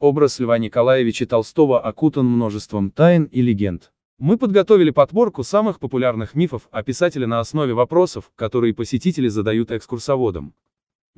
Образ Льва Николаевича Толстого окутан множеством тайн и легенд. Мы подготовили подборку самых популярных мифов о писателе на основе вопросов, которые посетители задают экскурсоводам.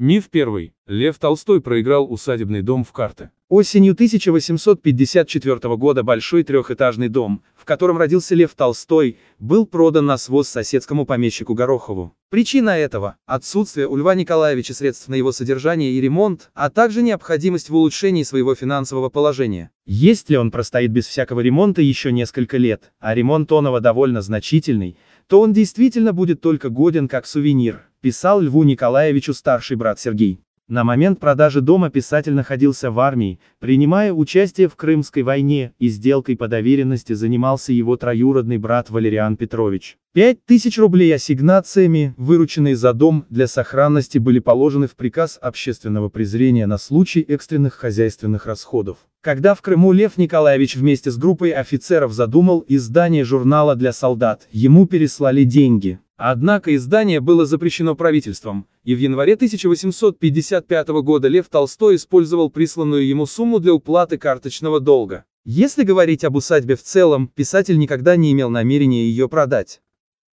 Миф первый. Лев Толстой проиграл усадебный дом в карты. Осенью 1854 года большой трехэтажный дом, в котором родился Лев Толстой, был продан на своз соседскому помещику Горохову. Причина этого – отсутствие у Льва Николаевича средств на его содержание и ремонт, а также необходимость в улучшении своего финансового положения. Если он простоит без всякого ремонта еще несколько лет, а ремонт Онова довольно значительный, то он действительно будет только годен как сувенир, писал Льву Николаевичу старший брат Сергей. На момент продажи дома писатель находился в армии, принимая участие в Крымской войне, и сделкой по доверенности занимался его троюродный брат Валериан Петрович. Пять тысяч рублей ассигнациями, вырученные за дом, для сохранности были положены в приказ общественного презрения на случай экстренных хозяйственных расходов. Когда в Крыму Лев Николаевич вместе с группой офицеров задумал издание журнала для солдат, ему переслали деньги. Однако издание было запрещено правительством, и в январе 1855 года Лев Толстой использовал присланную ему сумму для уплаты карточного долга. Если говорить об усадьбе в целом, писатель никогда не имел намерения ее продать.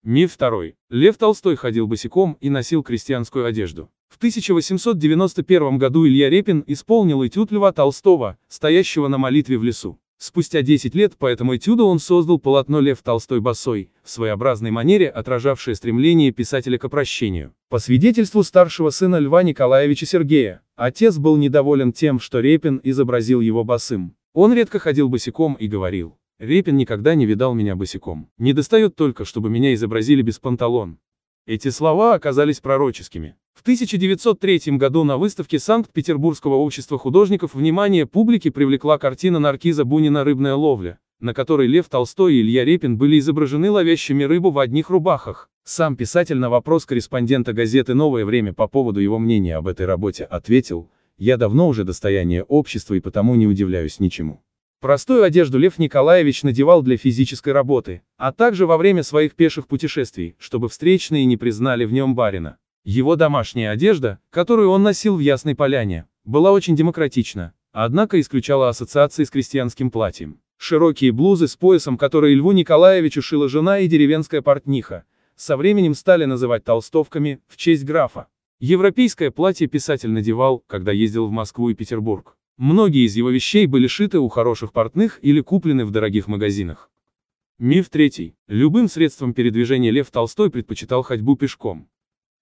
Миф второй. Лев Толстой ходил босиком и носил крестьянскую одежду. В 1891 году Илья Репин исполнил этюд Льва Толстого, стоящего на молитве в лесу. Спустя 10 лет по этому этюду он создал полотно «Лев Толстой босой», в своеобразной манере отражавшее стремление писателя к опрощению. По свидетельству старшего сына Льва Николаевича Сергея, отец был недоволен тем, что Репин изобразил его босым. Он редко ходил босиком и говорил, «Репин никогда не видал меня босиком. Не достает только, чтобы меня изобразили без панталон». Эти слова оказались пророческими. В 1903 году на выставке Санкт-Петербургского общества художников внимание публики привлекла картина Наркиза Бунина «Рыбная ловля», на которой Лев Толстой и Илья Репин были изображены ловящими рыбу в одних рубахах. Сам писатель на вопрос корреспондента газеты «Новое время» по поводу его мнения об этой работе ответил, «Я давно уже достояние общества и потому не удивляюсь ничему». Простую одежду Лев Николаевич надевал для физической работы, а также во время своих пеших путешествий, чтобы встречные не признали в нем барина. Его домашняя одежда, которую он носил в Ясной Поляне, была очень демократична, однако исключала ассоциации с крестьянским платьем. Широкие блузы с поясом, которые Льву Николаевичу шила жена и деревенская портниха, со временем стали называть толстовками, в честь графа. Европейское платье писатель надевал, когда ездил в Москву и Петербург. Многие из его вещей были шиты у хороших портных или куплены в дорогих магазинах. Миф третий. Любым средством передвижения Лев Толстой предпочитал ходьбу пешком.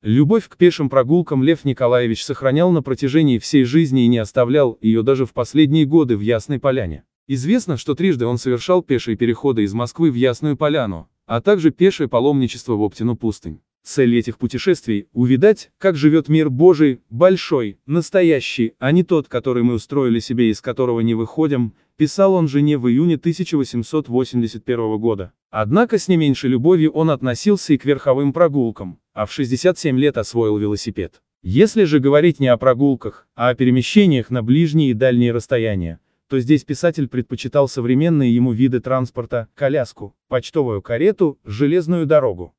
Любовь к пешим прогулкам Лев Николаевич сохранял на протяжении всей жизни и не оставлял ее даже в последние годы в Ясной Поляне. Известно, что трижды он совершал пешие переходы из Москвы в Ясную Поляну, а также пешее паломничество в Оптину пустынь. Цель этих путешествий – увидать, как живет мир Божий, большой, настоящий, а не тот, который мы устроили себе и из которого не выходим, писал он жене в июне 1881 года. Однако с не меньшей любовью он относился и к верховым прогулкам а в 67 лет освоил велосипед. Если же говорить не о прогулках, а о перемещениях на ближние и дальние расстояния, то здесь писатель предпочитал современные ему виды транспорта, коляску, почтовую карету, железную дорогу.